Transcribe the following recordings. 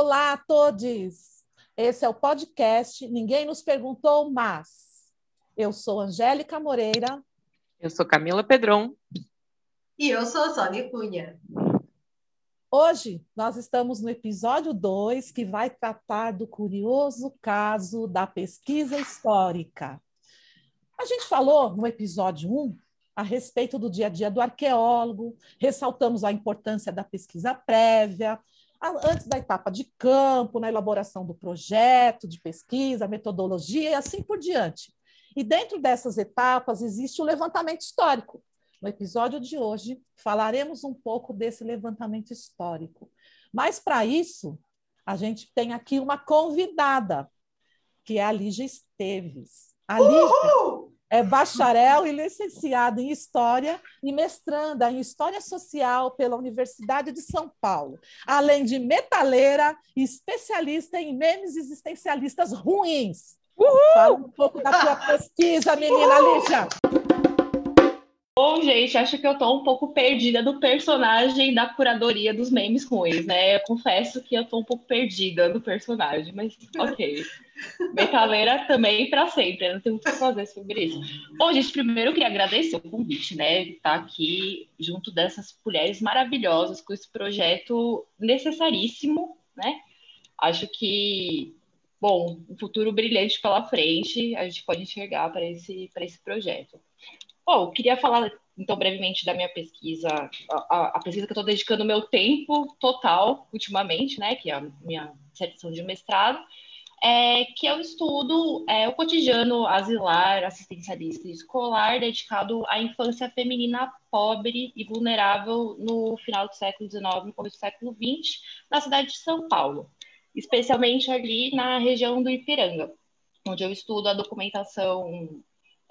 Olá a todos! Esse é o podcast Ninguém Nos Perguntou, mas eu sou Angélica Moreira. Eu sou Camila Pedron. E eu sou Sônia Cunha. Hoje nós estamos no episódio 2, que vai tratar do curioso caso da pesquisa histórica. A gente falou no episódio 1 um, a respeito do dia a dia do arqueólogo, ressaltamos a importância da pesquisa prévia, antes da etapa de campo, na elaboração do projeto de pesquisa, metodologia e assim por diante. E dentro dessas etapas existe o levantamento histórico. No episódio de hoje, falaremos um pouco desse levantamento histórico. Mas, para isso, a gente tem aqui uma convidada, que é a Lígia Esteves. A Lígia é bacharel e licenciada em História e mestranda em História Social pela Universidade de São Paulo, além de metaleira e especialista em memes existencialistas ruins. Uhul! Fala um pouco da tua pesquisa, menina Lígia. Bom, gente, acho que eu tô um pouco perdida do personagem da curadoria dos memes ruins, né? Eu confesso que eu tô um pouco perdida do personagem, mas ok. Metaleira também para sempre, não tenho o que fazer sobre isso. Bom, gente, primeiro eu queria agradecer o convite, né? Estar aqui junto dessas mulheres maravilhosas com esse projeto necessaríssimo, né? Acho que, bom, um futuro brilhante pela frente, a gente pode enxergar para esse, esse projeto. Bom, eu queria falar então brevemente da minha pesquisa, a, a pesquisa que eu estou dedicando meu tempo total ultimamente, né, que é a minha dissertação de mestrado, é, que o estudo, é, o cotidiano asilar, assistencialista e escolar dedicado à infância feminina pobre e vulnerável no final do século XIX e começo do século XX, na cidade de São Paulo, especialmente ali na região do Ipiranga, onde eu estudo a documentação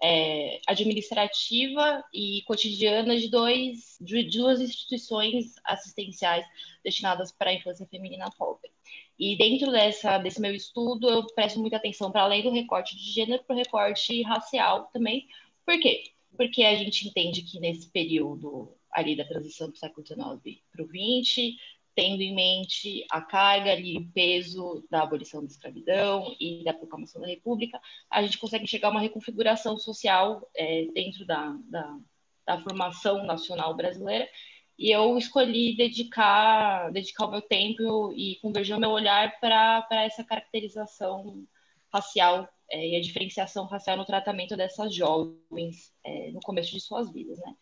é, administrativa e cotidiana de, dois, de duas instituições assistenciais destinadas para a infância feminina pobre. E dentro dessa, desse meu estudo, eu presto muita atenção para além do recorte de gênero, para o recorte racial também. Por quê? Porque a gente entende que nesse período ali da transição do século XIX para o XX, tendo em mente a carga e o peso da abolição da escravidão e da proclamação da República, a gente consegue chegar a uma reconfiguração social é, dentro da, da, da, formação nacional brasileira. E eu escolhi dedicar, dedicar o meu tempo e convergir o meu olhar para essa caracterização racial é, e a diferenciação racial no tratamento dessas jovens é, no começo de suas vidas, né?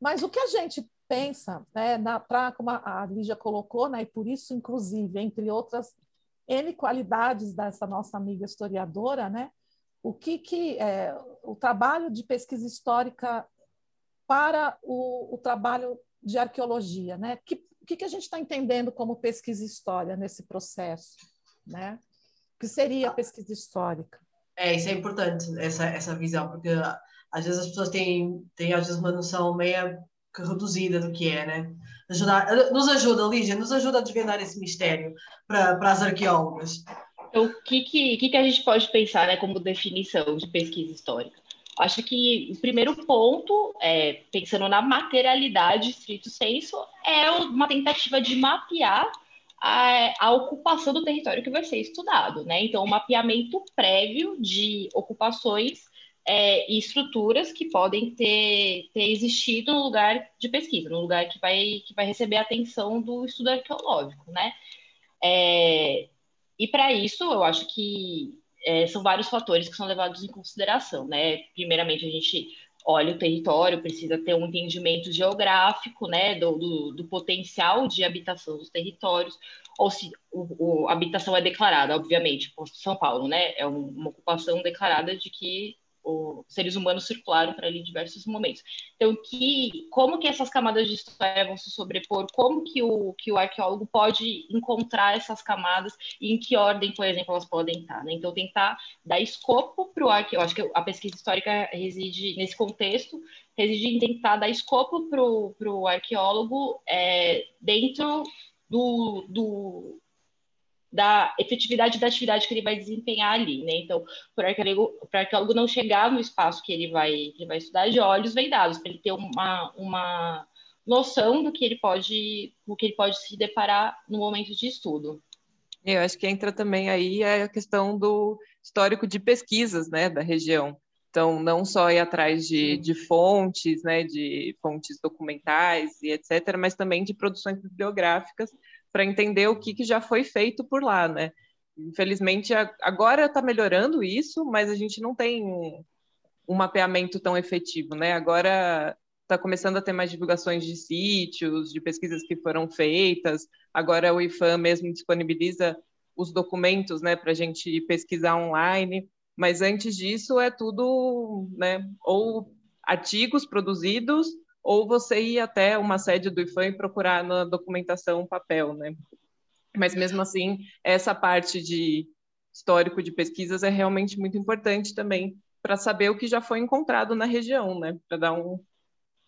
Mas o que a gente pensa, né, na, pra, como a Lígia colocou, né, e por isso, inclusive, entre outras N qualidades dessa nossa amiga historiadora, né, o que, que é, o trabalho de pesquisa histórica para o, o trabalho de arqueologia, né? Que, o que, que a gente está entendendo como pesquisa história nesse processo, né? O que seria pesquisa histórica? É, isso é importante, essa, essa visão, porque às vezes as pessoas têm, têm às vezes uma noção meia reduzida do que é, né? Ajudar, nos ajuda, Lígia, nos ajuda a desvendar esse mistério para, as arqueólogas. Então, o que, que, que, a gente pode pensar né, como definição de pesquisa histórica? Acho que o primeiro ponto, é, pensando na materialidade estrito senso, é uma tentativa de mapear a, a, ocupação do território que vai ser estudado, né? Então, um mapeamento prévio de ocupações é, e estruturas que podem ter, ter existido no lugar de pesquisa, no lugar que vai, que vai receber a atenção do estudo arqueológico, né? É, e para isso, eu acho que é, são vários fatores que são levados em consideração, né? Primeiramente, a gente olha o território, precisa ter um entendimento geográfico, né, do, do, do potencial de habitação dos territórios, ou se o, o, a habitação é declarada, obviamente, São Paulo, né, é uma ocupação declarada de que seres humanos circularam para ali em diversos momentos. Então, que, como que essas camadas de história vão se sobrepor? Como que o, que o arqueólogo pode encontrar essas camadas e em que ordem, por exemplo, elas podem estar? Né? Então, tentar dar escopo para o arqueólogo. Acho que a pesquisa histórica reside nesse contexto, reside em tentar dar escopo para o arqueólogo é, dentro do, do da efetividade da atividade que ele vai desempenhar ali, né? Então, para o arqueólogo, arqueólogo não chegar no espaço que ele vai, ele vai estudar de olhos vendados, para ele ter uma, uma noção do que ele pode, do que ele pode se deparar no momento de estudo. Eu acho que entra também aí a questão do histórico de pesquisas né, da região. Então, não só ir atrás de, de fontes, né, de fontes documentais e etc., mas também de produções bibliográficas para entender o que, que já foi feito por lá, né? Infelizmente, agora está melhorando isso, mas a gente não tem um, mapeamento tão efetivo, né? Agora está começando a ter mais divulgações de sítios, de pesquisas que foram feitas. Agora o IFAM mesmo disponibiliza os documentos, né, para a gente pesquisar online. Mas antes disso é tudo, né, ou artigos produzidos ou você ir até uma sede do IFAM e procurar na documentação papel, né? Mas mesmo assim, essa parte de histórico de pesquisas é realmente muito importante também para saber o que já foi encontrado na região, né? Para dar um,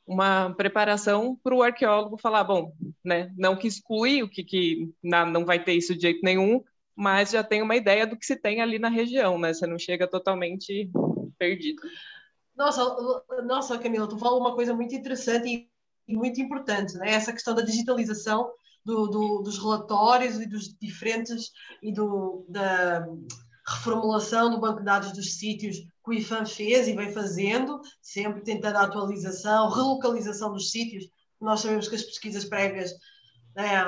uma preparação para o arqueólogo falar, bom, né? Não que exclui o que, que não vai ter isso de jeito nenhum, mas já tem uma ideia do que se tem ali na região, né? Você não chega totalmente perdido. Nossa, nossa, Camila, tu fala uma coisa muito interessante e muito importante, né? Essa questão da digitalização do, do, dos relatórios e dos diferentes e do, da reformulação do banco de dados dos sítios que o IFAM fez e vem fazendo, sempre tentando a atualização, relocalização dos sítios. Nós sabemos que as pesquisas prévias né,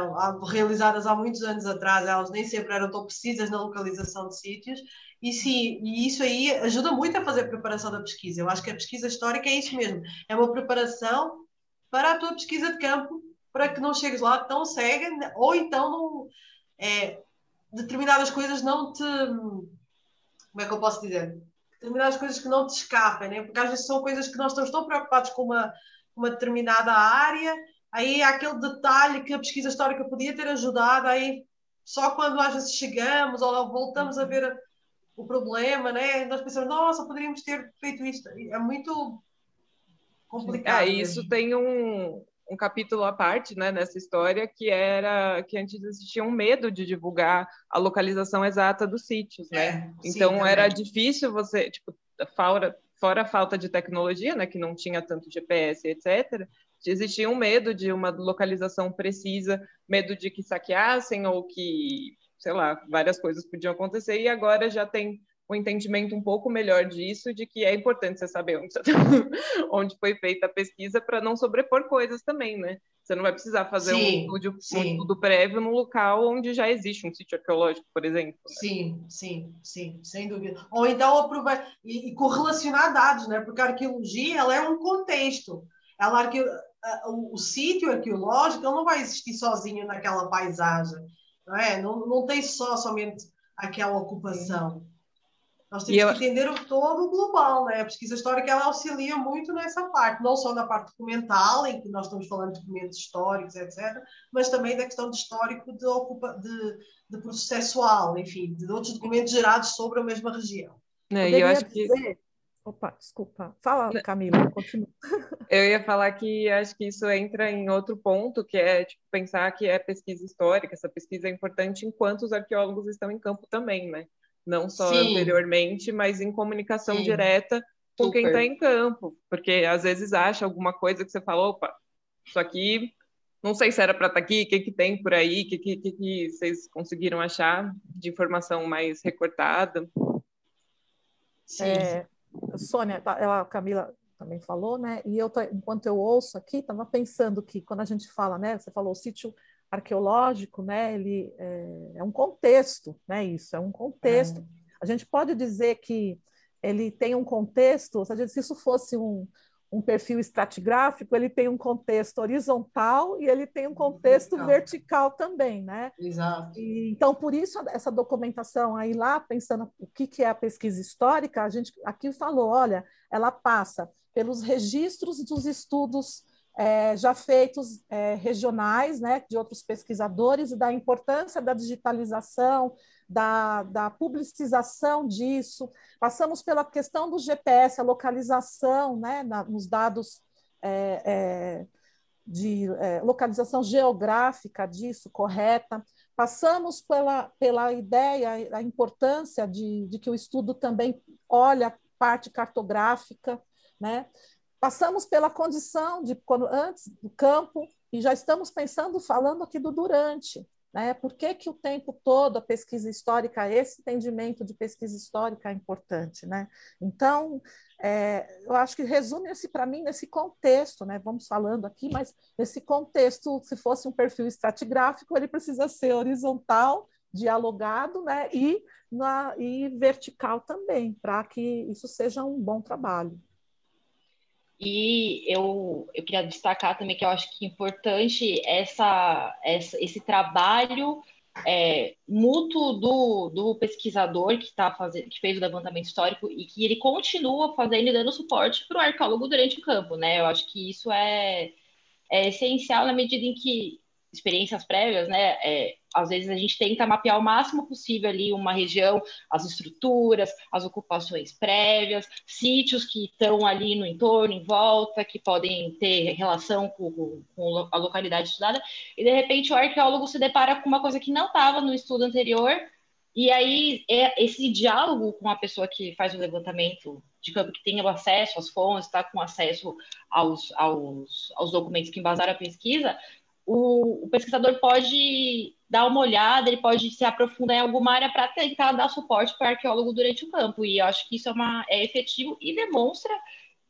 realizadas há muitos anos atrás, elas nem sempre eram tão precisas na localização de sítios, e sim, e isso aí ajuda muito a fazer a preparação da pesquisa. Eu acho que a pesquisa histórica é isso mesmo, é uma preparação para a tua pesquisa de campo para que não chegues lá tão cega, ou então não, é, determinadas coisas não te. Como é que eu posso dizer? Determinadas coisas que não te escapem, né? porque às vezes são coisas que nós estamos tão preocupados com uma, uma determinada área, aí há aquele detalhe que a pesquisa histórica podia ter ajudado, aí só quando às vezes chegamos ou voltamos a ver o problema, né? nós pensamos, nossa, poderíamos ter feito isto. É muito complicado. É, isso tem um, um capítulo à parte, né, nessa história, que era que antes existia um medo de divulgar a localização exata dos sítios, né? É, então sim, era difícil você, tipo, fora, fora a falta de tecnologia, né, que não tinha tanto GPS, etc. Existia um medo de uma localização precisa, medo de que saqueassem ou que, sei lá, várias coisas podiam acontecer e agora já tem um entendimento um pouco melhor disso, de que é importante você saber onde, onde foi feita a pesquisa para não sobrepor coisas também, né? Você não vai precisar fazer sim, um, estúdio, um estudo prévio num local onde já existe um sítio arqueológico, por exemplo. Né? Sim, sim, sim, sem dúvida. Ou então aproveitar e, e correlacionar dados, né? Porque a arqueologia ela é um contexto. Ela arque... o, o sítio arqueológico não vai existir sozinho naquela paisagem, não é? Não, não tem só somente aquela ocupação. Nós temos eu... que entender o todo global, né? A pesquisa histórica ela auxilia muito nessa parte, não só na parte documental, em que nós estamos falando de documentos históricos, etc., mas também da questão de histórico de, ocupa... de, de processual, enfim, de outros documentos gerados sobre a mesma região. É, eu acho que... Opa, desculpa. Fala, Camila, continua. Eu ia falar que acho que isso entra em outro ponto, que é tipo, pensar que é pesquisa histórica. Essa pesquisa é importante enquanto os arqueólogos estão em campo também, né? não só Sim. anteriormente, mas em comunicação Sim. direta com Super. quem está em campo, porque às vezes acha alguma coisa que você fala, opa, isso aqui não sei se era para estar tá aqui, o que, que tem por aí, o que, que, que, vocês conseguiram achar de informação mais recortada? É, Sônia, tá, ela, a Camila também falou, né? E eu, enquanto eu ouço aqui, estava pensando que quando a gente fala, né? Você falou o sítio arqueológico, né, ele é, é, um contexto, né, isso, é um contexto. É. A gente pode dizer que ele tem um contexto, se, se isso fosse um, um perfil estratigráfico, ele tem um contexto horizontal e ele tem um contexto vertical, vertical também, né? Exato. E, então, por isso, essa documentação aí lá, pensando o que, que é a pesquisa histórica, a gente aqui falou, olha, ela passa pelos registros dos estudos é, já feitos é, regionais, né, de outros pesquisadores, e da importância da digitalização, da, da publicização disso. Passamos pela questão do GPS, a localização né, na, nos dados é, é de é, localização geográfica disso, correta. Passamos pela, pela ideia, a importância de, de que o estudo também olha a parte cartográfica, né? Passamos pela condição de quando antes do campo e já estamos pensando, falando aqui do durante, Né? Por que, que o tempo todo a pesquisa histórica, esse entendimento de pesquisa histórica é importante? Né? Então, é, eu acho que resume-se para mim nesse contexto, né? vamos falando aqui, mas nesse contexto, se fosse um perfil estratigráfico, ele precisa ser horizontal, dialogado né? e, na, e vertical também, para que isso seja um bom trabalho. E eu, eu queria destacar também que eu acho que é importante essa, essa, esse trabalho é, mútuo do, do pesquisador que, tá fazendo, que fez o levantamento histórico e que ele continua fazendo e dando suporte para o arqueólogo durante o campo, né? Eu acho que isso é, é essencial na medida em que experiências prévias, né? É, às vezes a gente tenta mapear o máximo possível ali uma região, as estruturas, as ocupações prévias, sítios que estão ali no entorno, em volta, que podem ter relação com, com a localidade estudada, e de repente o arqueólogo se depara com uma coisa que não estava no estudo anterior, e aí é esse diálogo com a pessoa que faz o levantamento de campo, que tem acesso às fontes, está com acesso aos, aos, aos documentos que embasaram a pesquisa, o, o, pesquisador pode dar uma olhada, ele pode se aprofundar em alguma área para tentar dar suporte para o arqueólogo durante o campo. E eu acho que isso é, uma, é efetivo e demonstra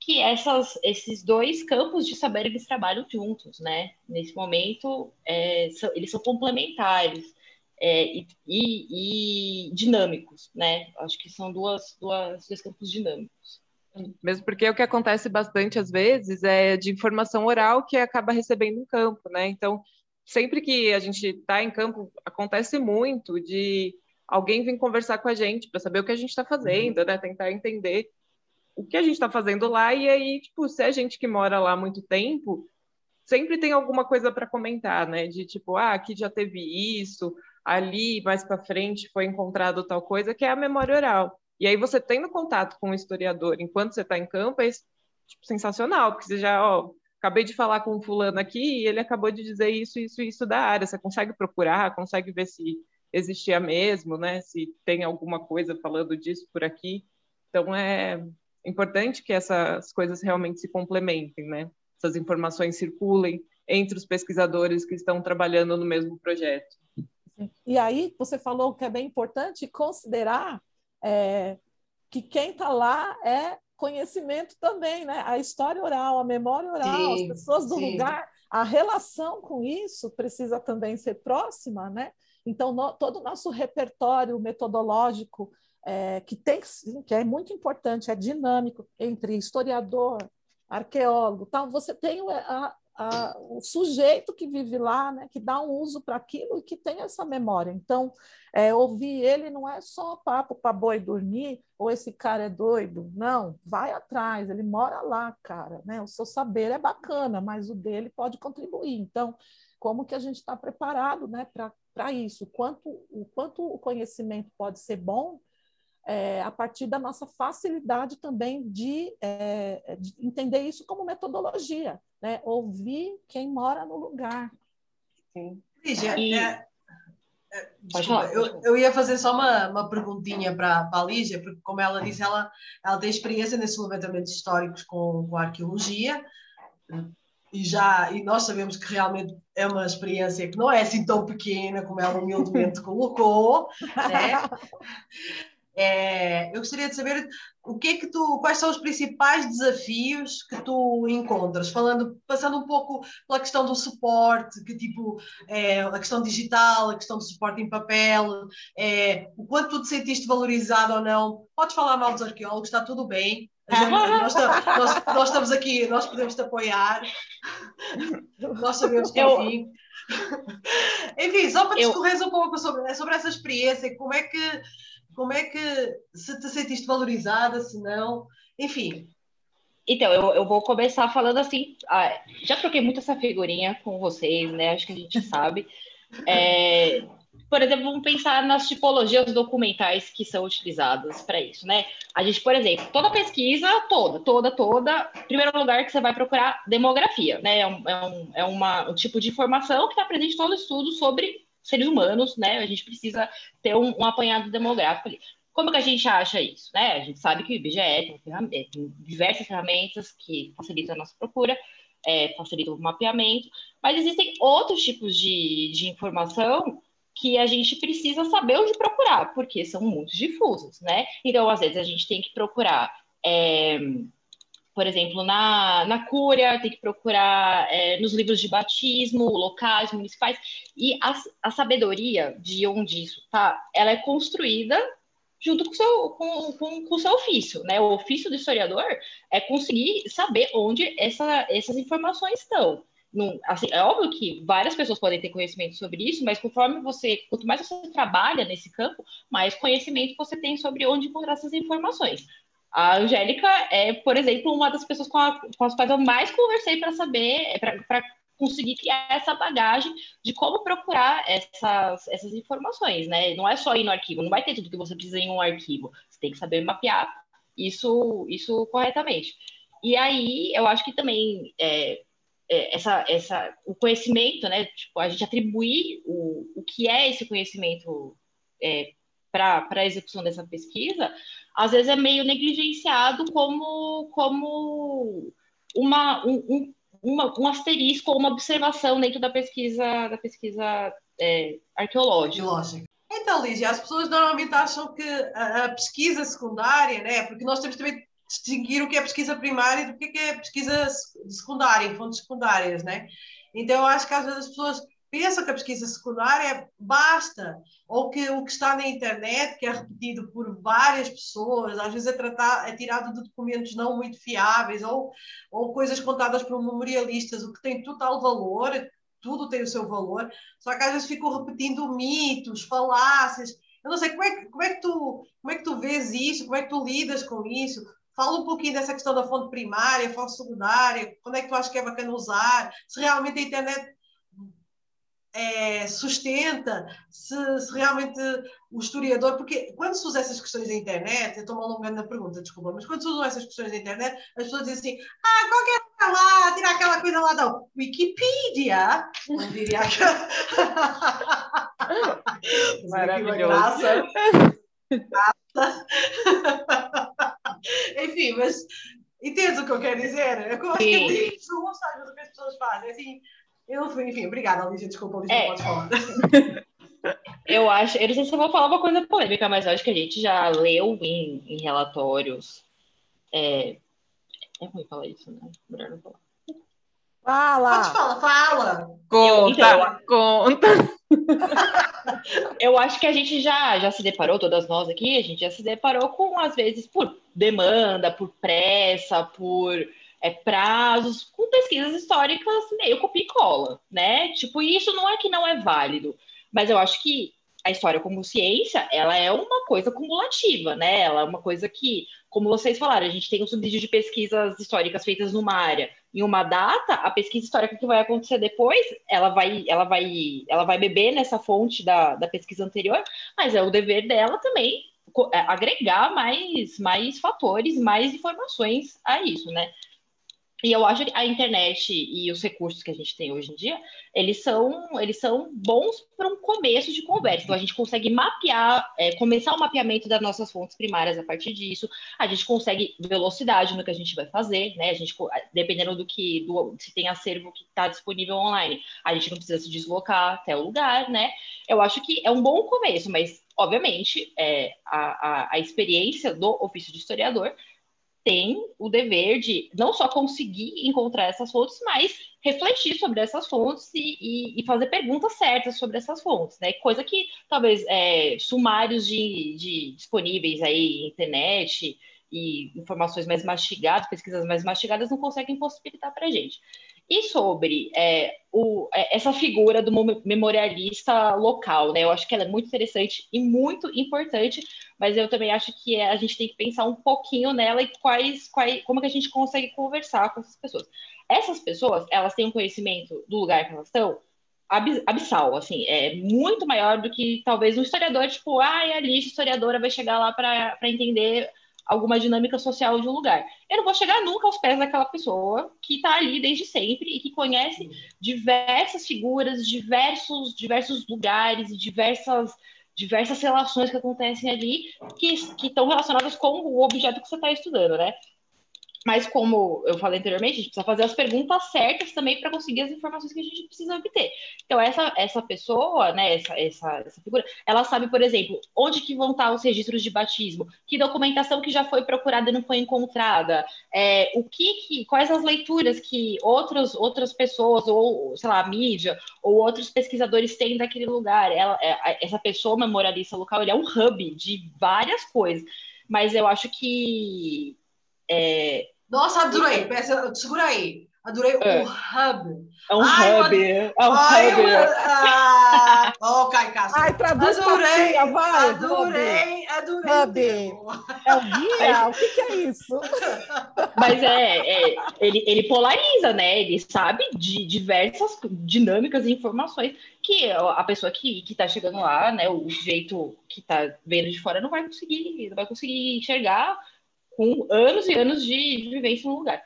que essas, esses dois campos de saber eles trabalham juntos, né? Nesse momento, é, são, eles são complementares é, e, e, e, dinâmicos, né? Acho que são duas, duas, dois campos dinâmicos. Mesmo porque o que acontece bastante às vezes é de informação oral que acaba recebendo em campo, né? Então, sempre que a gente está em campo, acontece muito de alguém vir conversar com a gente para saber o que a gente está fazendo, uhum. né? Tentar entender o que a gente está fazendo lá e aí, tipo, se a gente que mora lá há muito tempo, sempre tem alguma coisa para comentar, né? De tipo, ah, aqui já teve isso, ali mais para frente foi encontrado tal coisa, que é a memória oral. E aí você tendo contato com o historiador enquanto você está em campo é tipo, sensacional, porque você já, ó, acabei de falar com um fulano aqui e ele acabou de dizer isso, isso, isso da área. Você consegue procurar, consegue ver se existia mesmo, né? Se tem alguma coisa falando disso por aqui. Então é importante que essas coisas realmente se complementem, né? Essas informações circulem entre os pesquisadores que estão trabalhando no mesmo projeto. E aí você falou que é bem importante considerar é, que quem está lá é conhecimento também, né? A história oral, a memória oral, sim, as pessoas do sim. lugar, a relação com isso precisa também ser próxima, né? Então, no, todo o nosso repertório metodológico, é, que, tem, que é muito importante, é dinâmico, entre historiador, arqueólogo, tal, você tem a, o sujeito que vive lá, né, que dá um uso para aquilo e que tem essa memória. Então, é, ouvir ele não é só papo para boi dormir, ou esse cara é doido. Não, vai atrás, ele mora lá, cara. Né? O seu saber é bacana, mas o dele pode contribuir. Então, como que a gente está preparado né, para isso? Quanto, o quanto o conhecimento pode ser bom é, a partir da nossa facilidade também de, é, de, entender isso como metodologia, né? ouvir quem mora no lugar. Sim. Lígia, e... é, é desculpa, eu, eu ia fazer só uma, uma perguntinha para, para a Lígia, porque como ela disse, ela, ela tem experiência nesses levantamentos históricos com, com a arqueologia, e já e nós sabemos que realmente é uma experiência que não é assim tão pequena como ela humildemente colocou, né? É, eu gostaria de saber o que é que tu, quais são os principais desafios que tu encontras, falando, passando um pouco pela questão do suporte, que tipo é, a questão digital, a questão do suporte em papel, é, o quanto tu te sentiste valorizado ou não. Podes falar mal dos arqueólogos, está tudo bem. Gente, nós, nós, nós, estamos aqui, nós podemos te apoiar. Nós sabemos que enfim. enfim, só para discorrer eu... um pouco sobre, sobre essa experiência, como é que como é que se te sentiste valorizada, se não, enfim. Então, eu, eu vou começar falando assim. Ah, já troquei muito essa figurinha com vocês, né? Acho que a gente sabe. É, por exemplo, vamos pensar nas tipologias documentais que são utilizadas para isso, né? A gente, por exemplo, toda pesquisa, toda, toda, toda, primeiro lugar que você vai procurar demografia, né? É um, é um, é uma, um tipo de informação que está presente em todo estudo sobre seres humanos, né? A gente precisa ter um, um apanhado demográfico ali. Como que a gente acha isso? Né? A gente sabe que o IBGE tem, tem diversas ferramentas que facilitam a nossa procura, é, facilitam o mapeamento, mas existem outros tipos de, de informação que a gente precisa saber onde procurar, porque são muito difusos, né? Então, às vezes, a gente tem que procurar. É, por exemplo, na, na cúria, tem que procurar é, nos livros de batismo, locais, municipais, e a, a sabedoria de onde isso está, ela é construída junto com o seu, com, com, com seu ofício, né? O ofício do historiador é conseguir saber onde essa, essas informações estão. Não, assim, é óbvio que várias pessoas podem ter conhecimento sobre isso, mas conforme você, quanto mais você trabalha nesse campo, mais conhecimento você tem sobre onde encontrar essas informações. A Angélica é, por exemplo, uma das pessoas com, a, com as quais eu mais conversei para saber, para conseguir criar essa bagagem de como procurar essas, essas informações, né? Não é só ir no arquivo, não vai ter tudo que você precisa em um arquivo. Você tem que saber mapear isso, isso corretamente. E aí, eu acho que também é, é, essa, essa, o conhecimento, né? Tipo, a gente atribuir o, o que é esse conhecimento é, para a execução dessa pesquisa, às vezes é meio negligenciado como, como uma, um, uma, um asterisco ou uma observação dentro da pesquisa, da pesquisa é, arqueológica. Então, Lígia, as pessoas normalmente acham que a, a, pesquisa secundária, né? Porque nós temos também distinguir o que é pesquisa primária do que é pesquisa secundária, fontes secundárias, né? Então, eu acho que às vezes as pessoas pensa que a pesquisa secundária basta, ou que o que está na internet, que é repetido por várias pessoas, às vezes é, tratado, é tirado de documentos não muito fiáveis, ou, ou coisas contadas por memorialistas, o que tem total valor, tudo tem o seu valor, só que às vezes ficam repetindo mitos, falácias. Eu não sei como é, que, como, é que tu, como é que tu vês isso, como é que tu lidas com isso. Fala um pouquinho dessa questão da fonte primária, fonte secundária, quando é que tu acha que é bacana usar, se realmente a internet é, sustenta, se, se, realmente o historiador, porque quando se usa essas questões na internet, eu estou-me alongando na pergunta, desculpa, mas quando se usam essas questões na internet, as pessoas dizem assim, ah, qualquer coisa lá, tirar aquela coisa lá da Wikipedia, não diria. Maravilhoso. Enfim, mas entendes o que eu quero dizer? Eu acho que é isso, não sabes o que as pessoas fazem, assim eu fui, enfim, obrigada, Alicia. Desculpa, Alicia, é. pode falar. Eu acho, eu não sei se eu vou falar uma coisa polêmica, mas eu acho que a gente já leu em, em relatórios. É, é ruim falar isso, né? Melhor não falar. Fala! Pode falar, fala! Conta, então, conta! eu acho que a gente já, já se deparou, todas nós aqui, a gente já se deparou com, às vezes, por demanda, por pressa, por é, prazos, com pesquisas históricas meio copia e cola, né? Tipo, isso não é que não é válido, mas eu acho que a história como ciência, ela é uma coisa cumulativa, né? Ela é uma coisa que, como vocês falaram, a gente tem um subsídio de pesquisas históricas feitas numa área em uma data, a pesquisa histórica que vai acontecer depois, ela vai, ela vai, ela vai beber nessa fonte da, da pesquisa anterior, mas é o dever dela também é, agregar mais, mais fatores, mais informações a isso, né? E eu acho que a internet e os recursos que a gente tem hoje em dia, eles são, eles são bons para um começo de conversa. Então, a gente consegue mapear, é, começar o mapeamento das nossas fontes primárias a partir disso. A gente consegue velocidade no que a gente vai fazer, né? A gente, dependendo do que, do, se tem acervo que está disponível online, a gente não precisa se deslocar até o lugar, né? Eu acho que é um bom começo, mas, obviamente, é, a, a, a experiência do ofício de historiador tem o dever de não só conseguir encontrar essas fontes, mas refletir sobre essas fontes e, e, e fazer perguntas certas sobre essas fontes, né? Coisa que talvez é, sumários de, de disponíveis aí, internet e informações mais mastigadas, pesquisas mais mastigadas não conseguem possibilitar para a gente. E sobre é, o, é, essa figura do memorialista local, né? Eu acho que ela é muito interessante e muito importante, mas eu também acho que a gente tem que pensar um pouquinho nela e quais, quais, como que a gente consegue conversar com essas pessoas. Essas pessoas, elas têm um conhecimento do lugar que elas estão abissal, assim, é muito maior do que talvez um historiador, tipo, ah, a lista historiadora vai chegar lá para entender alguma dinâmica social de um lugar. Eu não vou chegar nunca aos pés daquela pessoa que está ali desde sempre e que conhece diversas figuras, diversos, diversos lugares, diversas, diversas relações que acontecem ali que, que estão relacionadas com o objeto que você está estudando, né? Mas como eu falei anteriormente, a gente precisa fazer as perguntas certas também para conseguir as informações que a gente precisa obter. Então, essa, essa pessoa, né, essa, essa, essa figura, ela sabe, por exemplo, onde que vão estar os registros de batismo, que documentação que já foi procurada e não foi encontrada, é, o que, que quais as leituras que outros, outras pessoas, ou, sei lá, a mídia, ou outros pesquisadores têm daquele lugar. Ela, é, essa pessoa memorialista local, ele é um hub de várias coisas. Mas eu acho que é... Nossa, adorei. Peça, segura aí. Adorei É. o hub. É um Ai, hub. É um Ai, hub. eu- ah, oh, Kai Castro. Ai, traduz Adorei, tia, vai. adorei, adorei. Hub. É o guia? O que, que é isso? Mas é, é, ele, ele polariza, né? Ele sabe de diversas dinâmicas e informações que a pessoa que, que tá chegando lá, né? O jeito que tá vendo de fora não vai conseguir, não vai conseguir enxergar com anos e anos de, de vivência no lugar.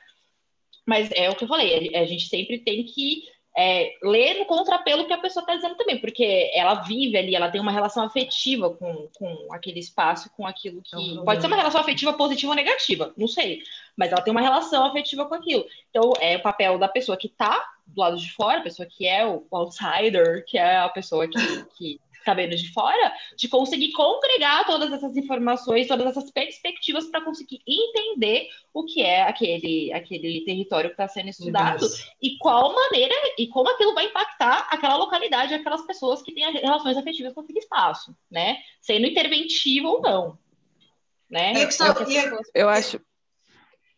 Mas é o que eu falei, a gente sempre tem que é, ler no contrapelo que a pessoa está dizendo também, porque ela vive ali, ela tem uma relação afetiva com, com aquele espaço, com aquilo É um que. problema. Pode ser uma relação afetiva positiva ou negativa, não sei. Mas ela tem uma relação afetiva com aquilo. Então, é o papel da pessoa que está do lado de fora, a pessoa que é o outsider, que é a pessoa que, que vendo de fora, de conseguir congregar todas essas informações, todas essas perspectivas para conseguir entender o que é aquele, aquele território que está sendo estudado e qual maneira e como aquilo vai impactar aquela localidade, aquelas pessoas que têm relações afetivas com aquele espaço, né? Sendo interventivo ou não. Né? E a questão- É o que as e a- pessoas- Eu acho.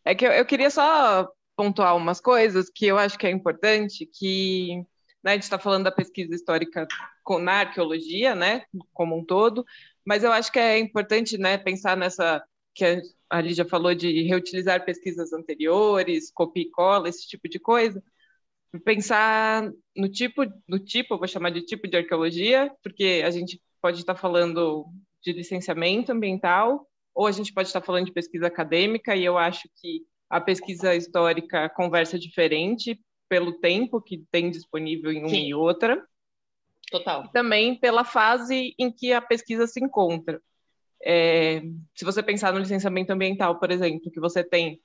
É que eu, eu queria só pontuar umas coisas que eu acho que é importante, que né, a gente está falando da pesquisa histórica com- na arqueologia, né, como um todo, mas eu acho que é importante, né, pensar nessa que a- Lígia falou de reutilizar pesquisas anteriores, copia e cola, esse tipo de coisa, pensar no tipo, no tipo, vou chamar de tipo de arqueologia, porque a gente pode estar falando de licenciamento ambiental, ou a gente pode estar falando de pesquisa acadêmica, e eu acho que a pesquisa histórica conversa diferente pelo tempo que tem disponível em uma Sim. e outra, Total. também pela fase em que a pesquisa se encontra. É, se você pensar no licenciamento ambiental, por exemplo, que você tem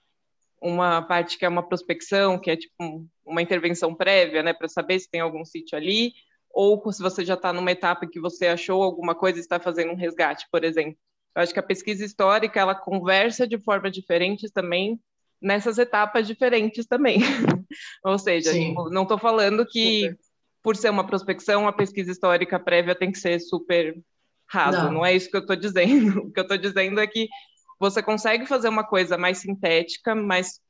uma parte que é uma prospecção, que é tipo um- uma intervenção prévia, né, para saber se tem algum sítio ali, ou se você já está numa etapa que você achou alguma coisa e está fazendo um resgate, por exemplo. Eu acho que a pesquisa histórica ela conversa de forma diferente também nessas etapas diferentes também. ou seja, tipo, não estou falando que Super. por ser uma prospecção, a pesquisa histórica prévia tem que ser super rasa. Não. Não, é isso que eu estou dizendo. O que eu estou dizendo é que você consegue fazer uma coisa mais sintética, mas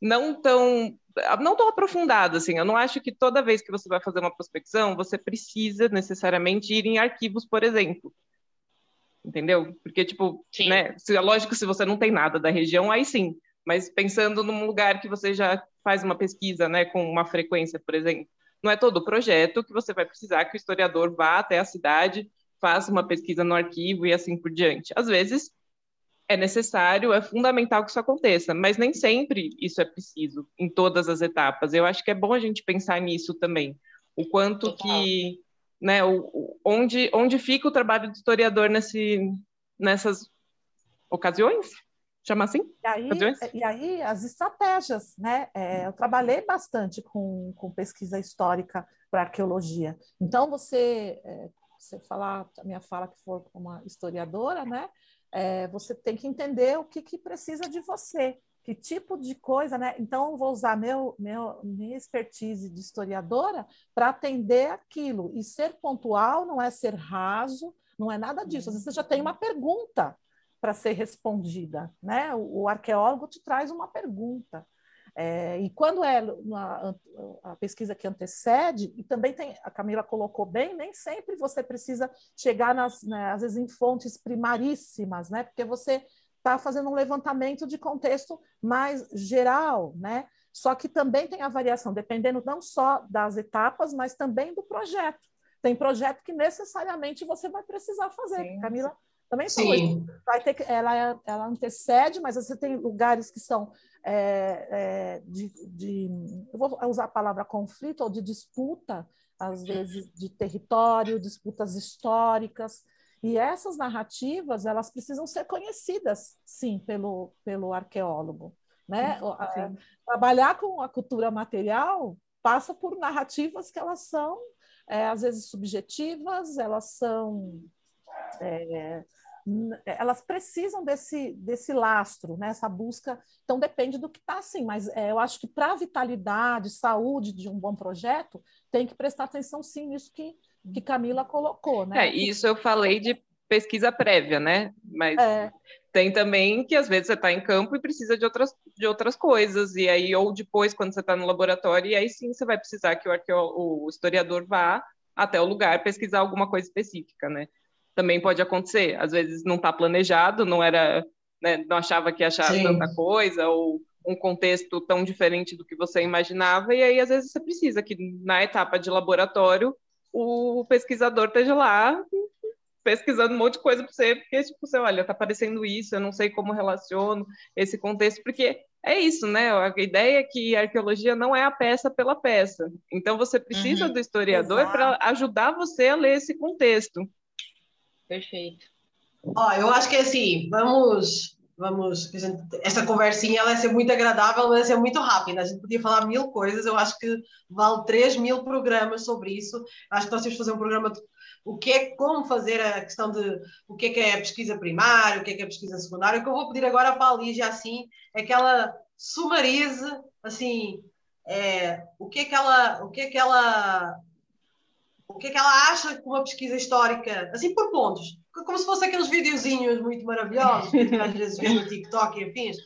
não tão não tão aprofundada assim. Eu não acho que toda vez que você vai fazer uma prospecção, você precisa necessariamente ir em arquivos, por exemplo. Entendeu? Porque tipo, Sim. né, se é lógico se você não tem nada da região, aí sim. Mas pensando num lugar que você já faz uma pesquisa, né, com uma frequência, por exemplo, não é todo o projeto que você vai precisar que o historiador vá até a cidade, faça uma pesquisa no arquivo e assim por diante. Às vezes é necessário, é fundamental que isso aconteça, mas nem sempre isso é preciso em todas as etapas. Eu acho que é bom a gente pensar nisso também, o quanto Total. que, né, o, o- onde onde fica o trabalho do historiador nesse nessas ocasiões? Chama assim? E aí, e aí as estratégias, né? É, eu trabalhei bastante com, com pesquisa histórica para arqueologia. Então, você, é, você falar, a minha fala que for uma historiadora, né? É, você tem que entender o que, que precisa de você, que tipo de coisa, né? Então, eu vou usar meu, meu, minha expertise de historiadora para atender aquilo. E ser pontual não é ser raso, não é nada disso. Às vezes você já tem uma pergunta para ser respondida, né? O, o arqueólogo te traz uma pergunta. É, e quando é uma, a pesquisa que antecede, e também tem, a Camila colocou bem, nem sempre você precisa chegar, nas, né, às vezes, em fontes primaríssimas, né? Porque você está fazendo um levantamento de contexto mais geral, né? Só que também tem a variação, dependendo não só das etapas, mas também do projeto. Tem projeto que necessariamente você vai precisar fazer. Sim. Camila também isso Sim, vai ter que, ela, ela antecede, mas você tem lugares que são é, é, de, de, eu vou usar a palavra conflito ou de disputa, às vezes de território, disputas históricas, e essas narrativas elas precisam ser conhecidas, sim, pelo, pelo arqueólogo. Né? Trabalhar com a cultura material passa por narrativas que elas são, é, às vezes, subjetivas, elas são. É, elas precisam desse, desse lastro, né? essa busca. Então, depende do que está assim, mas é, eu acho que para a vitalidade, saúde de um bom projeto, tem que prestar atenção sim nisso que, que Camila colocou. Né? É, isso eu falei de pesquisa prévia, né? Mas é. tem também que às vezes você está em campo e precisa de outras, de outras coisas, e aí, ou depois, quando você está no laboratório, e aí sim você vai precisar que o, arqueo, o historiador vá até o lugar pesquisar alguma coisa específica, né? Também pode acontecer, às vezes não está planejado, não era, né, não achava que ia achar sim. tanta coisa, ou um contexto tão diferente do que você imaginava, e aí às vezes você precisa que na etapa de laboratório o pesquisador esteja lá pesquisando um monte de coisa para você, porque tipo, você olha, tá aparecendo isso, eu não sei como relaciono esse contexto, porque é isso, né? A ideia é que a arqueologia não é a peça pela peça. Então você precisa uhum, do historiador para ajudar você a ler esse contexto. Perfeito. Ó, eu acho que assim, vamos vamos essa conversinha ela vai ser muito agradável, vai ser muito rápida. A gente podia falar mil coisas. Eu acho que vale 3 mil programas sobre isso. Acho que nós temos que fazer um programa de o que é, como fazer a questão de o que é que é pesquisa primária, o que é que é pesquisa secundária. O que eu vou pedir agora para a Lígia, assim, é que ela sumarize, assim, é, o que é que ela, o que é que ela, o que é que ela acha que uma pesquisa histórica, assim, por pontos, como se fosse aqueles videozinhos muito maravilhosos que às vezes vê no TikTok e afins.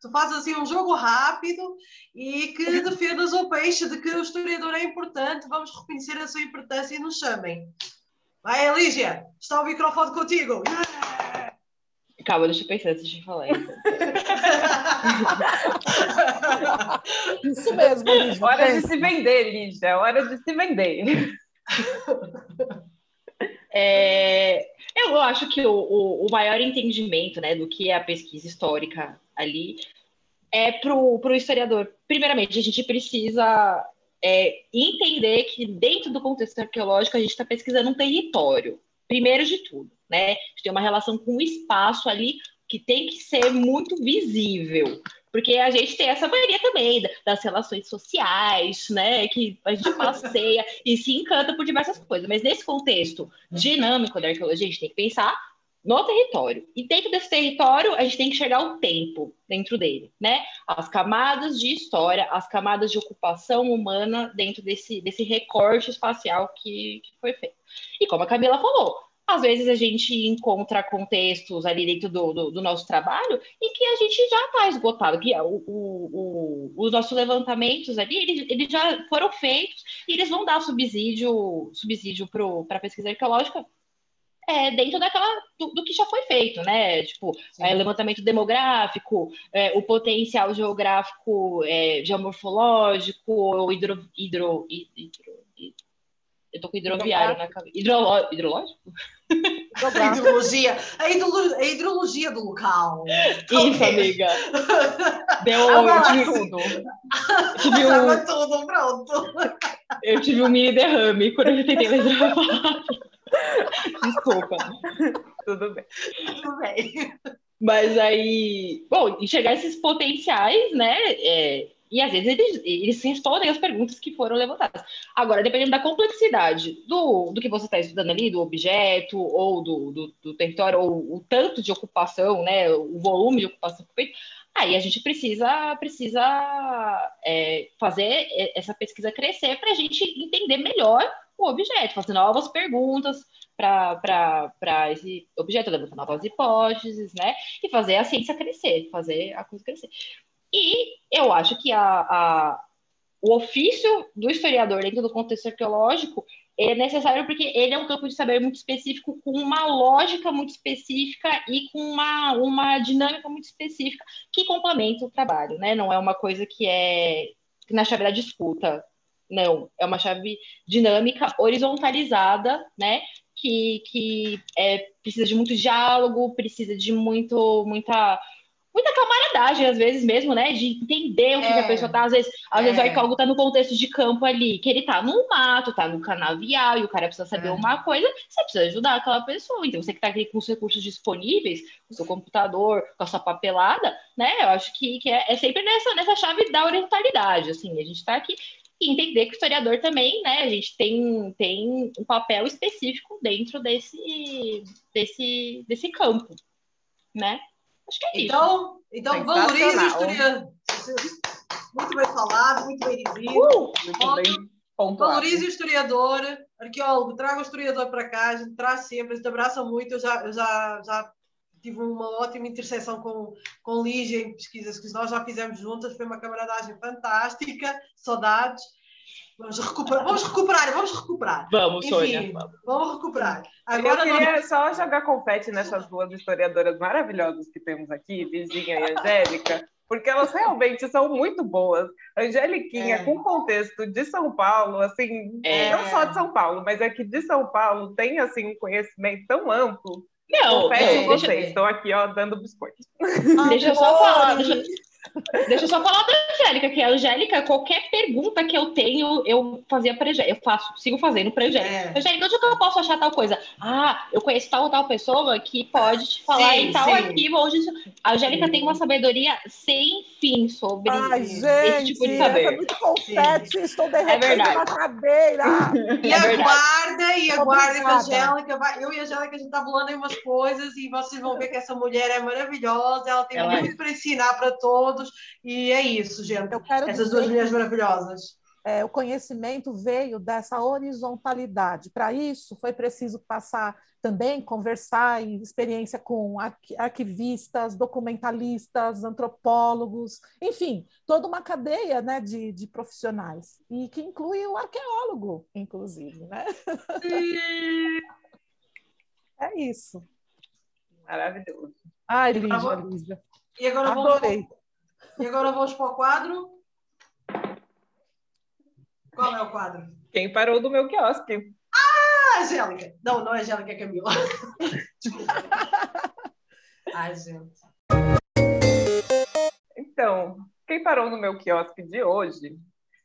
Tu fazes assim um jogo rápido e que defendas o peixe de que o historiador é importante, vamos reconhecer a sua importância e nos chamem. Vai, Elígia, está o microfone contigo. Yeah! Calma, deixa eu pensar antes de falar. Isso mesmo, Lígia. Hora de se vender, Lígia. Hora de se vender. É, eu acho que o, o, o, maior entendimento né, do que é a pesquisa histórica ali é para o historiador. Primeiramente, a gente precisa é, entender que dentro do contexto arqueológico a gente está pesquisando um território, primeiro de tudo, né? A gente tem uma relação com o espaço ali que tem que ser muito visível, porque a gente tem essa mania também das relações sociais, né? Que a gente passeia e se encanta por diversas coisas, mas nesse contexto dinâmico da arqueologia, a gente tem que pensar no território. E dentro desse território, a gente tem que chegar o tempo dentro dele, né? As camadas de história, as camadas de ocupação humana dentro desse, desse recorte espacial que, que foi feito. E como a Camila falou, às vezes a gente encontra contextos ali dentro do, do, do nosso trabalho em que a gente já está esgotado, que o, o, o, os nossos levantamentos ali, eles, eles já foram feitos e eles vão dar subsídio, subsídio para a pesquisa arqueológica é, dentro daquela do, do, que já foi feito, né? Tipo, é, levantamento demográfico, é, o potencial geográfico, é, geomorfológico, hidro, hidro, hidro, eu tô com hidroviário na cabeça. Hidrolo, hidrológico? A hidrologia, a, hidrologia, a hidrologia do local. Isso, amiga. Deu eu tive tudo. Eu tive um, tudo, pronto. Eu tive um mini derrame quando eu tentei lembrar Desculpa. Tudo bem. Tudo bem. Mas aí, bom, enxergar esses potenciais, né? É, e às vezes eles, eles respondem as perguntas que foram levantadas. Agora, dependendo da complexidade do, do que você está estudando ali, do objeto, ou do, do, do, território, ou o tanto de ocupação, né? O volume de ocupação feito, aí a gente precisa, precisa é, fazer essa pesquisa crescer para a gente entender melhor o objeto, fazer novas perguntas para esse objeto, levantar novas hipóteses, né? E fazer a ciência crescer, fazer a coisa crescer. E eu acho que a, a, o ofício do historiador dentro do contexto arqueológico é necessário porque ele é um campo de saber muito específico, com uma lógica muito específica e com uma, uma dinâmica muito específica que complementa o trabalho, né? Não é uma coisa que é na chave da disputa, não, é uma chave dinâmica, horizontalizada, né? Que, que é, precisa de muito diálogo, precisa de muito, muita muita camaradagem, às vezes mesmo, né? De entender o que, é. que a pessoa tá. Às vezes, às é. vezes o arqueólogo tá no contexto de campo ali, que ele tá no mato, tá no canavial, e o cara precisa saber é. uma coisa, você precisa ajudar aquela pessoa. Então, você que tá aqui com os recursos disponíveis, com o seu computador, com a sua papelada, né? Eu acho que, que é, é sempre nessa, nessa chave da orientalidade, assim, a gente tá aqui e entender que o historiador também, né, a gente tem, tem um papel específico dentro desse, desse, desse campo, né? Acho que é então, isso. Então, valorize o historiador. Muito bem falado, muito bem dito. Uh, muito. Valorize o historiador, arqueólogo, traga o historiador para cá, a gente traz sempre, a gente abraça muito. Eu já, eu já, já tive uma ótima interseção com, com Lígia em pesquisas que nós já fizemos juntas, foi uma camaradagem fantástica, saudades. Vamos recuperar, vamos recuperar, vamos recuperar. Vamos, Enfim, Sônia. Vamos. vamos recuperar. Agora eu queria só jogar confete nessas duas historiadoras maravilhosas que temos aqui, Virginia e Angélica, porque elas realmente são muito boas. Angeliquinha, é. com contexto de São Paulo, assim, é. não só de São Paulo, mas é que de São Paulo tem, assim, um conhecimento tão amplo. Não, Confesso é, vocês, estão aqui, ó, dando biscoito. Deixa eu só falar, deixa, Deixa eu só falar da Angélica, que a Angélica, qualquer pergunta que eu tenho, eu fazia para Angélica. Eu faço, sigo fazendo para Angélica. É. Angélica, onde é que eu posso achar tal coisa? Ah, eu conheço tal tal pessoa que pode te falar sim, em tal sim. arquivo. Onde... A Angélica sim. tem uma sabedoria sem fim sobre Ai, esse gente, tipo de saber. É muito confete, estou derretendo é na cadeira. E é aguarda, e aguarda que a Angélica vai. Eu e a Angélica, a gente está falando aí umas coisas e vocês vão ver que essa mulher é maravilhosa, ela tem ela muito é. para ensinar para todos todos. E é isso, gente. Essas duas mulheres maravilhosas. É, o conhecimento veio dessa horizontalidade. Para isso, foi preciso passar também, conversar em experiência com arquivistas, documentalistas, antropólogos, enfim, toda uma cadeia né, de, de profissionais, e que inclui o arqueólogo, inclusive. Né? é isso. Maravilhoso. Ai, Lígia, Lígia. E agora Adorei. Vamos e agora vamos para o quadro. Qual é o quadro? Quem parou do meu quiosque? Ah, Angélica! Não, não é Angélica, é Camila. Ai, gente. Então, quem parou no meu quiosque de hoje,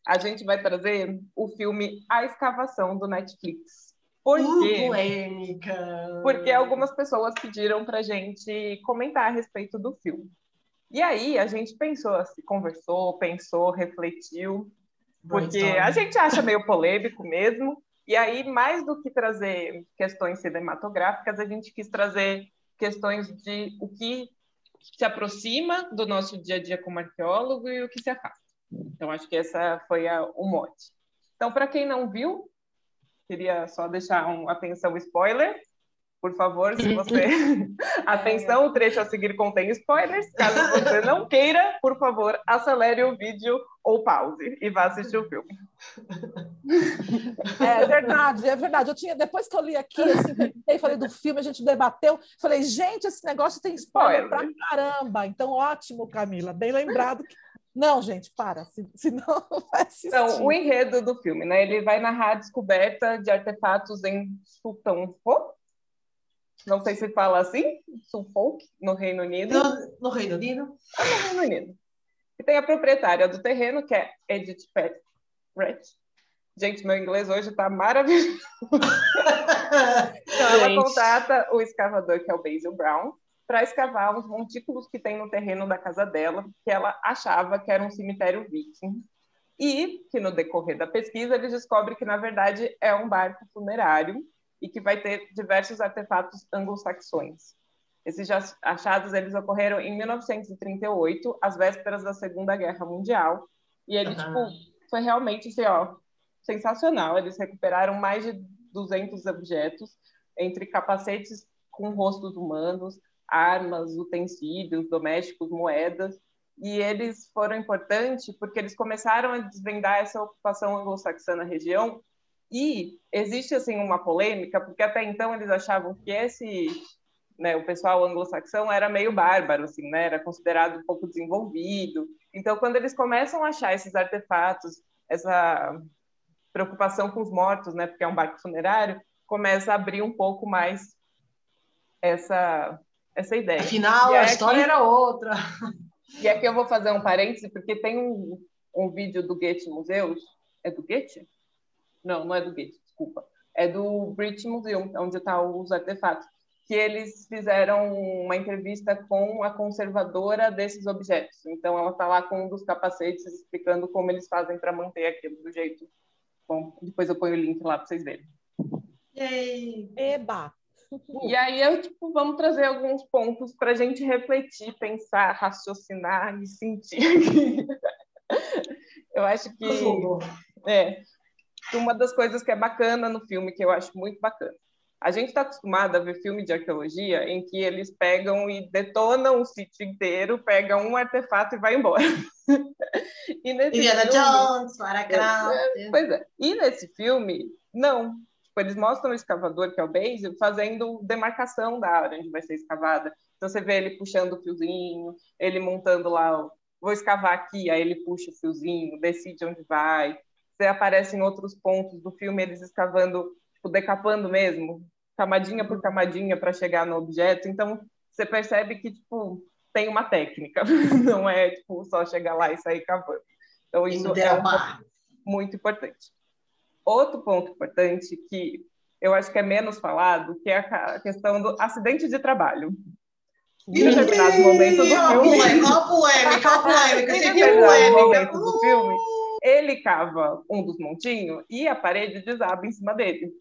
a gente vai trazer o filme A Escavação do Netflix. Por uh, quê? polêmica! Porque algumas pessoas pediram para gente comentar a respeito do filme. E aí a gente pensou, assim, conversou, pensou, refletiu, porque a gente acha meio polêmico mesmo. E aí, mais do que trazer questões cinematográficas, a gente quis trazer questões de o que se aproxima do nosso dia a dia como arqueólogo e o que se afasta. Então, acho que essa foi a, o mote. Então, para quem não viu, queria só deixar um atenção spoiler. Por favor, se você. Atenção, o trecho a seguir contém spoilers. Caso você não queira, por favor, acelere o vídeo ou pause e vá assistir o filme. É verdade, é verdade. Eu tinha, depois que eu li aqui, assim, falei do filme, a gente debateu, falei, gente, esse negócio tem spoiler, spoiler. pra caramba. Então, ótimo, Camila, bem lembrado que não, gente, para, senão vai assistir. Então, o enredo do filme, né? Ele vai narrar a descoberta de artefatos em Sultanfo, não sei se fala assim, Suffolk, no Reino Unido. No, no Reino Unido? É no Reino Unido. E tem a proprietária do terreno, que é Edith Petret. Gente, meu inglês hoje está maravilhoso. então, ela contata o escavador, que é o Basil Brown, para escavar uns montículos que tem no terreno da casa dela, que ela achava que era um cemitério viking. E que no decorrer da pesquisa ele descobre que, na verdade, é um barco funerário e que vai ter diversos artefatos anglo-saxões. Esses achados eles ocorreram em 1938, às vésperas da Segunda Guerra Mundial, e ele uhum. tipo foi realmente assim, ó, sensacional. Eles recuperaram mais de 200 objetos, entre capacetes com rostos humanos, armas, utensílios domésticos, moedas, e eles foram importantes porque eles começaram a desvendar essa ocupação anglo-saxã na região e existe assim uma polêmica, porque até então eles achavam que esse, né, o pessoal anglo-saxão era meio bárbaro, assim, né, era considerado um pouco desenvolvido. Então, quando eles começam a achar esses artefatos, essa preocupação com os mortos, né, porque é um barco funerário, começa a abrir um pouco mais essa essa ideia. Afinal, a história era outra. E aqui eu vou fazer um parêntese, porque tem um, um vídeo do Goethe Museus. É do Goethe? Não, não é do Goethe, desculpa. É do British Museum, onde estão tá os artefatos. Que eles fizeram uma entrevista com a conservadora desses objetos. Então, ela está lá com um dos capacetes explicando como eles fazem para manter aquilo do jeito. Bom, depois eu ponho o link lá para vocês verem. Yay. Eba! E aí eu tipo, vamos trazer alguns pontos para a gente refletir, pensar, raciocinar e sentir. eu acho que é uma das coisas que é bacana no filme, que eu acho muito bacana. A gente está acostumado a ver filme de arqueologia em que eles pegam e detonam o sítio inteiro, pegam um artefato e vai embora. e nesse Indiana filme, Jones, Lara Croft. É, pois é. E nesse filme, não. Tipo, eles mostram o escavador, que é o Basil, fazendo demarcação da área onde vai ser escavada. Então você vê ele puxando o fiozinho, ele montando lá, vou escavar aqui, aí ele puxa o fiozinho, decide onde vai. Você aparece em outros pontos do filme eles escavando, tipo, decapando mesmo, camadinha por camadinha para chegar no objeto. Então você percebe que tipo tem uma técnica, não é tipo só chegar lá e sair cavando. Então isso é muito importante. Outro ponto importante que eu acho que é menos falado, que é a questão do acidente de trabalho. Em determinado momento do filme... Olha a polêmica, olha a polêmica, em determinado momento do filme, ele cava um dos montinhos e a parede desaba em cima dele.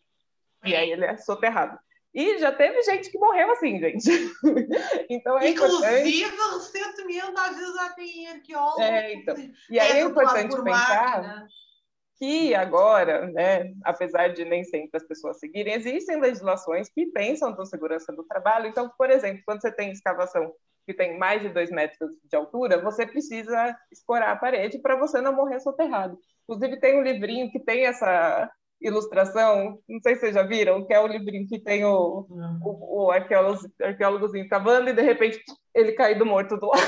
E aí ele é soterrado. E já teve gente que morreu assim, gente. então é Inclusive, importante... recentemente, às vezes já tem arqueólogos. É, então. E aí é importante pensar máquina que agora, né, apesar de nem sempre as pessoas seguirem, existem legislações que pensam na segurança do trabalho. Então, por exemplo, quando você tem escavação que tem mais de dois metros de altura, você precisa escorar a parede para você não morrer soterrado. Inclusive, tem um livrinho que tem essa ilustração, não sei se vocês já viram, que é o livrinho que tem o, o, o arqueólogo, arqueólogozinho cavando e, de repente, ele caído morto do lado.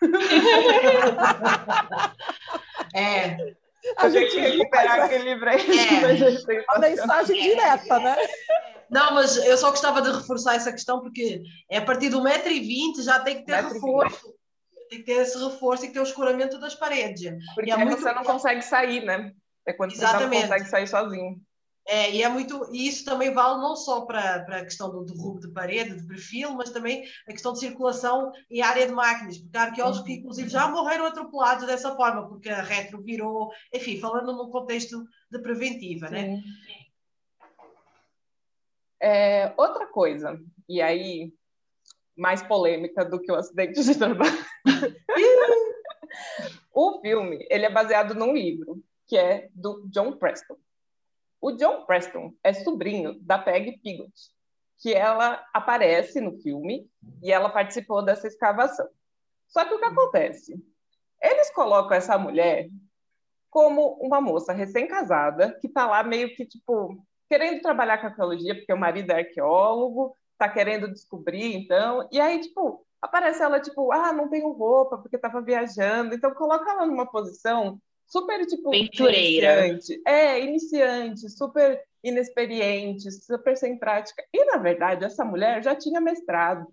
É, a gente recuperar aquele livro aí. É. A mensagem direta, né? Não, mas eu só gostava de reforçar essa questão porque é a partir do 1,20m já tem que ter reforço. Tem que ter esse reforço, tem que ter o escuramento das paredes. Porque é muito... você não consegue sair, né? É quando Exatamente. você não consegue sair sozinho. É, e é muito, e isso também vale não só para, para a questão do derrubo de parede, de perfil, mas também a questão de circulação e área de máquinas, porque há arqueólogos que inclusive já morreram atropelados dessa forma, porque a retro virou, enfim, falando num contexto de preventiva, né? Sim. né? É, outra coisa, e aí mais polêmica do que o acidente de trabalho. o filme, ele é baseado num livro que é do John Preston. O John Preston é sobrinho da Peg Pigot, que ela aparece no filme e ela participou dessa escavação. Só que o que acontece? Eles colocam essa mulher como uma moça recém-casada que está lá meio que tipo querendo trabalhar com arqueologia porque o marido é arqueólogo, está querendo descobrir, então, e aí tipo aparece ela tipo, ah, não tenho roupa porque estava viajando, então coloca ela numa posição super, tipo, Ventureira. Iniciante. É, iniciante, super inexperiente, super sem prática. E, na verdade, essa mulher já tinha mestrado,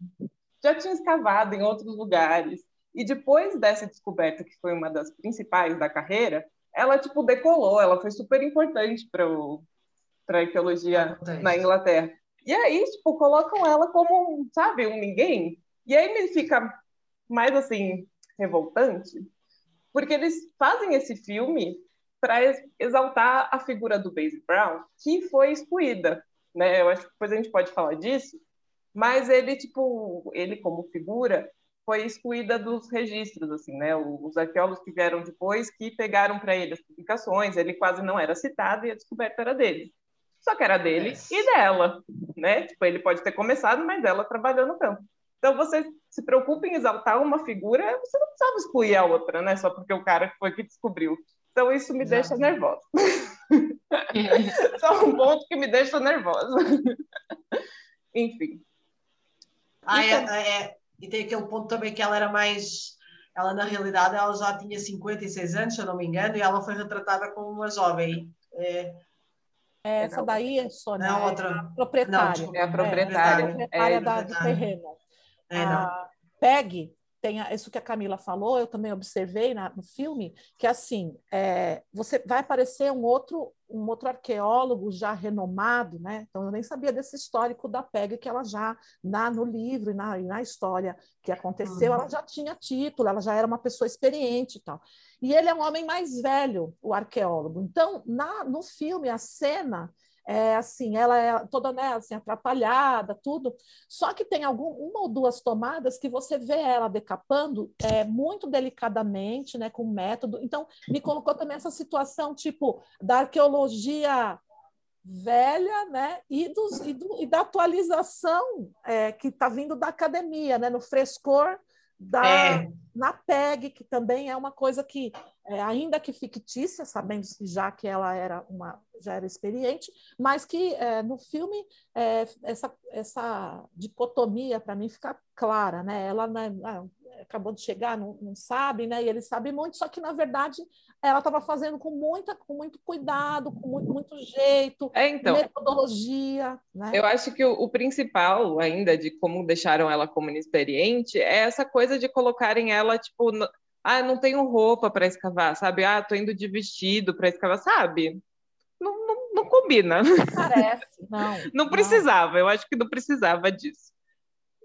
já tinha escavado em outros lugares. E depois dessa descoberta, que foi uma das principais da carreira, ela, tipo, decolou, ela foi super importante para a arqueologia na Inglaterra. E aí, tipo, colocam ela como, sabe, um ninguém. E aí me fica mais, assim, revoltante, porque eles fazem esse filme para exaltar a figura do Basie Brown, que foi excluída, né? Eu acho que depois a gente pode falar disso, mas ele tipo, ele como figura foi excluída dos registros, assim, né? Os arqueólogos que vieram depois que pegaram para ele as publicações, ele quase não era citado e a descoberta era dele. Só que era dele yes. e dela, né? Tipo, ele pode ter começado, mas ela trabalhou no campo. Então, você se preocupa em exaltar uma figura, você não precisava excluir a outra, né? Só porque o cara foi que descobriu. Então, isso me Exato. deixa nervosa. Só um ponto que me deixa nervosa. Enfim. Ah, é, então... é, e tem aquele ponto também que ela era mais. Ela, na realidade, ela já tinha 56 anos, se eu não me engano, e ela foi retratada como uma jovem. É, essa daí, Sônia, não, outra... é a proprietária. Não, é a proprietária. É, a proprietária é, da, do terreno. É, não. a PEG tem a- isso que a Camila falou, eu também observei na- no filme, que assim, é, você vai aparecer um outro, um outro arqueólogo já renomado, né? Então eu nem sabia desse histórico da PEG que ela já na, no livro e na, e na história que aconteceu, Uhum. ela já tinha título, ela já era uma pessoa experiente e tal. E ele é um homem mais velho, o arqueólogo. Então, na, no filme, a cena é assim, ela é toda né, assim, atrapalhada, tudo. Só que tem algum, uma ou duas tomadas que você vê ela decapando é, muito delicadamente, né, com método. Então, me colocou também essa situação, tipo, da arqueologia velha, né, e, dos, e, do, e da atualização é, que está vindo da academia, né, no frescor da, É. na PEG, que também é uma coisa que, é, ainda que fictícia, sabendo já que ela era uma já era experiente, mas que é, no filme é, essa, essa dicotomia para mim fica clara, né? Ela né, ah, acabou de chegar, não, não sabe, né? E ele sabe muito, só que na verdade ela estava fazendo com muita, com muito cuidado, com muito, muito jeito, É, então, metodologia, né? eu acho que o, o principal ainda de como deixaram ela como inexperiente é essa coisa de colocarem ela, tipo, no- ah, não tenho roupa para escavar, sabe? Ah, tô indo de vestido para escavar, sabe? Não, não, não combina. Parece, não. Não precisava, eu acho que não precisava disso.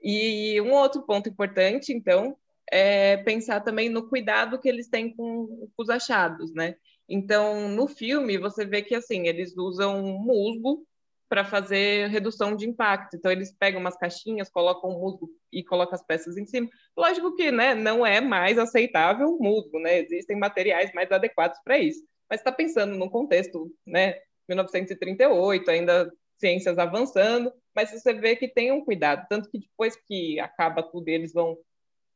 E um outro ponto importante, então, é pensar também no cuidado que eles têm com, com os achados, né? Então, no filme, você vê que, assim, eles usam musgo para fazer redução de impacto. Então, eles pegam umas caixinhas, colocam o musgo e colocam as peças em cima. Lógico que, né, não é mais aceitável o musgo, né? Existem materiais mais adequados para isso. Mas está pensando no contexto, né, 1938, ainda ciências avançando, mas você vê que tem um cuidado, tanto que depois que acaba tudo, eles vão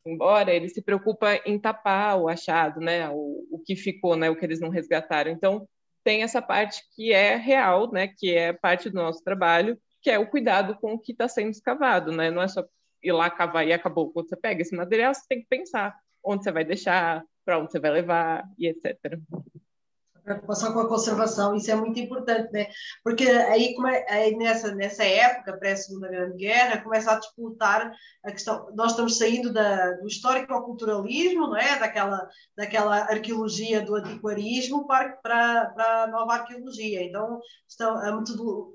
embora, ele se preocupa em tapar o achado, né, o, o que ficou, né, o que eles não resgataram. Então, tem essa parte que é real, né, que é parte do nosso trabalho, que é o cuidado com o que está sendo escavado, né, não é só ir lá cavar e acabou. Quando você pega esse material, você tem que pensar onde você vai deixar, para onde você vai levar e etc. preocupação com a conservação, isso é muito importante, né? Porque aí, como é, aí nessa, nessa época, pré-segunda Grande Guerra, começa a disputar a questão, nós estamos saindo da, do histórico-culturalismo, não é? Daquela, daquela arqueologia do antiquarismo para, para, para a nova arqueologia. Então, estão, a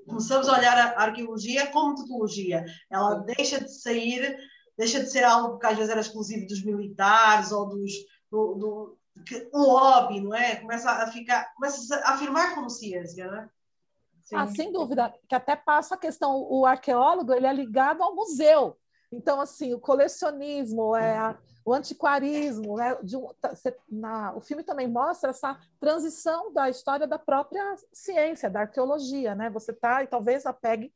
começamos a olhar a arqueologia como metodologia. Ela deixa de sair, deixa de ser algo que às vezes era exclusivo dos militares ou dos... Do, do, que, um hobby, não é? Começa a ficar, começa a afirmar como ciência, não é? Sim. Ah, sem dúvida, que até passa a questão, o arqueólogo ele é ligado ao museu. Então, assim, o colecionismo, é a, o antiquarismo, né? De um, na, o filme também mostra essa transição da história da própria ciência, da arqueologia, né? Você tá, e talvez a PEG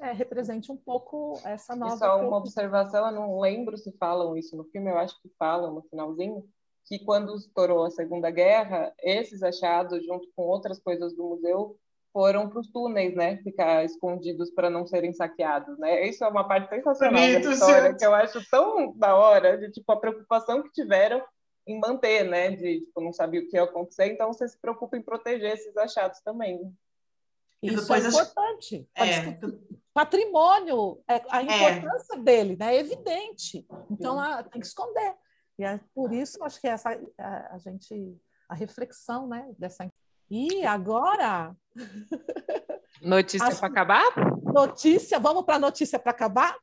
é, represente um pouco essa nova. E só uma observação, eu não lembro se falam isso no filme, eu acho que falam no finalzinho, que quando estourou a Segunda Guerra, esses achados, junto com outras coisas do museu, foram para os túneis, né? Ficar escondidos para não serem saqueados, né? Isso é uma parte sensacional Bonito, da história gente. que eu acho tão da hora, de tipo a preocupação que tiveram em manter, né? De tipo não sabia o que ia acontecer, então você se preocupa em proteger esses achados também. Isso é importante. É. Patrimônio, a importância é. dele, né? É evidente. Então a, tem que esconder. E é por isso acho que essa a, a gente a reflexão, né, dessa E agora notícia para acabar? Notícia, vamos para a notícia para acabar?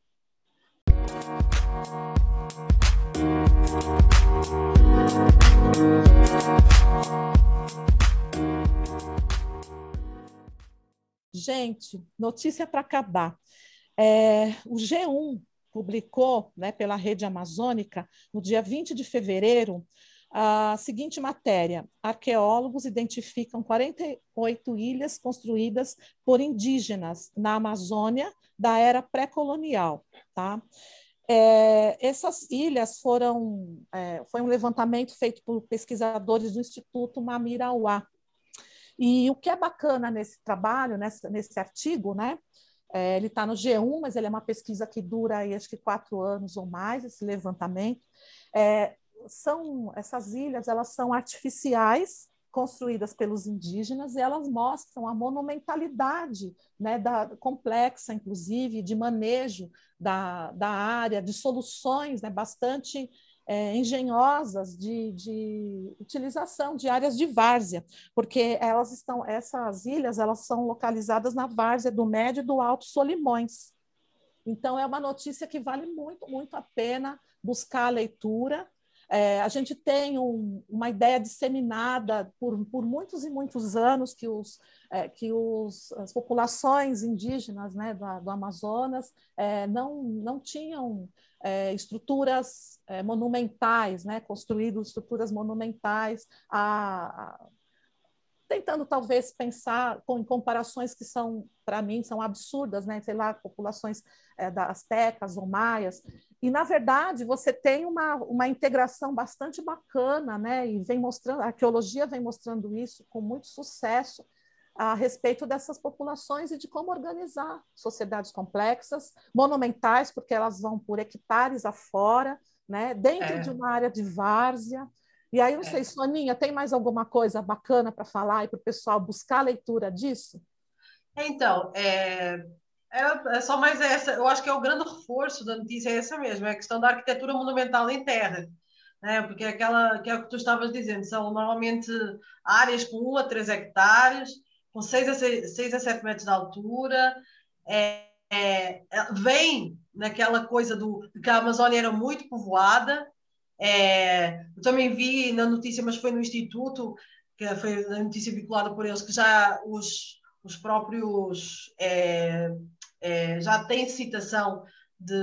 Gente, notícia para acabar. É, o G1 publicou né, pela rede amazônica, no dia 20 de fevereiro, a seguinte matéria: arqueólogos identificam 48 ilhas construídas por indígenas na Amazônia da era pré-colonial. Tá? É, essas ilhas foram é, foi um levantamento feito por pesquisadores do Instituto Mamirauá. E o que é bacana nesse trabalho, nesse, nesse artigo, né? É, ele está no G1, mas ele é uma pesquisa que dura aí, acho que quatro anos ou mais, esse levantamento. É, são essas ilhas, elas são artificiais, construídas pelos indígenas e elas mostram a monumentalidade né, da, complexa, inclusive, de manejo da, da área, de soluções né, bastante é, engenhosas de, de, utilização de áreas de várzea, porque elas estão, essas ilhas, elas são localizadas na várzea do Médio e do Alto Solimões. Então, é uma notícia que vale muito, muito a pena buscar a leitura é, a gente tem um, uma ideia disseminada por, por, muitos e muitos anos que, os, é, que os, as populações indígenas né, do, do Amazonas é, não, não tinham é, estruturas é, monumentais, né, estruturas monumentais a, a tentando talvez pensar com, comparações que são, para mim, são absurdas, né? sei lá, populações é, das astecas ou maias, e, na verdade, você tem uma, uma integração bastante bacana, né? e vem mostrando, a arqueologia vem mostrando isso com muito sucesso a respeito dessas populações e de como organizar sociedades complexas, monumentais, porque elas vão por hectares afora, né? dentro é. de uma área de várzea, e aí, não é. sei, Soninha, tem mais alguma coisa bacana para falar e para o pessoal buscar a leitura disso? Então, é, é, é, só mais essa. Eu acho que é o grande reforço da notícia é essa mesmo, é a questão da arquitetura monumental em terra. Né? Porque é aquela que é o que tu estavas dizendo, são normalmente áreas com 1 a 3 hectares, com 6 a, 6, 6 a 7 metros de altura, é, é, vem naquela coisa do, que a Amazónia era muito povoada, é, eu também vi na notícia, mas foi no Instituto, que foi a notícia vinculada por eles, que já os, os próprios é, é, já têm citação de,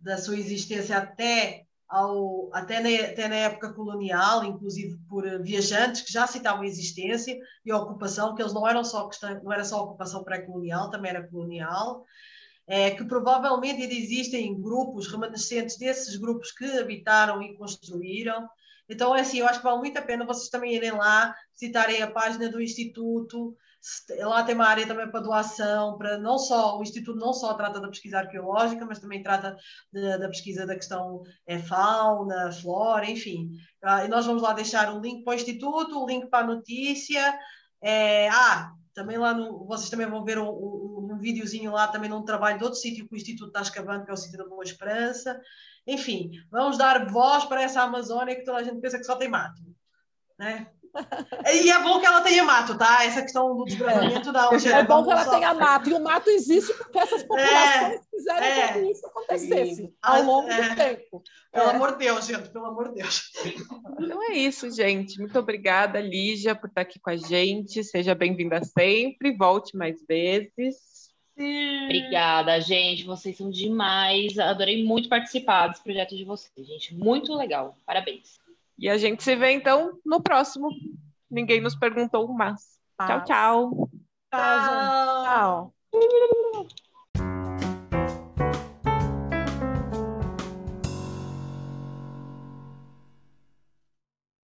da sua existência até, ao, até, na, até na época colonial, inclusive por viajantes que já citavam a existência e a ocupação, que eles não eram só não era só ocupação pré-colonial, também era colonial é, que provavelmente ainda existem grupos remanescentes desses grupos que habitaram e construíram. Então, é assim, eu acho que vale muito a pena vocês também irem lá, visitarem a página do Instituto. Lá tem uma área também para doação, para não só, o Instituto não só trata da pesquisa arqueológica, mas também trata de, da pesquisa da questão é, fauna, flora, enfim. Ah, e nós vamos lá deixar o link para o Instituto, o link para a notícia. É, ah, também lá no, vocês também vão ver um, um, um videozinho lá também num trabalho de outro sítio que o Instituto está escavando, que é o sítio da Boa Esperança. Enfim, vamos dar voz para essa Amazónia que toda a gente pensa que só tem mato. Né? E é bom que ela tenha mato, tá? Essa questão do desbravamento da É bom que ela só... tenha mato. E o mato existe porque essas populações é, é, que isso acontecesse ao longo é, do tempo. Pelo é. amor de Deus, gente, pelo amor de Deus. Então é isso, gente. Muito obrigada, Lígia, por estar aqui com a gente. Seja bem-vinda sempre. Volte mais vezes. Sim. Obrigada, gente. Vocês são demais. Adorei muito participar desse projeto de vocês, gente. Muito legal. Parabéns. E a gente se vê então no próximo. Ninguém nos perguntou, mas. Tchau, tchau. Tchau. tchau. tchau.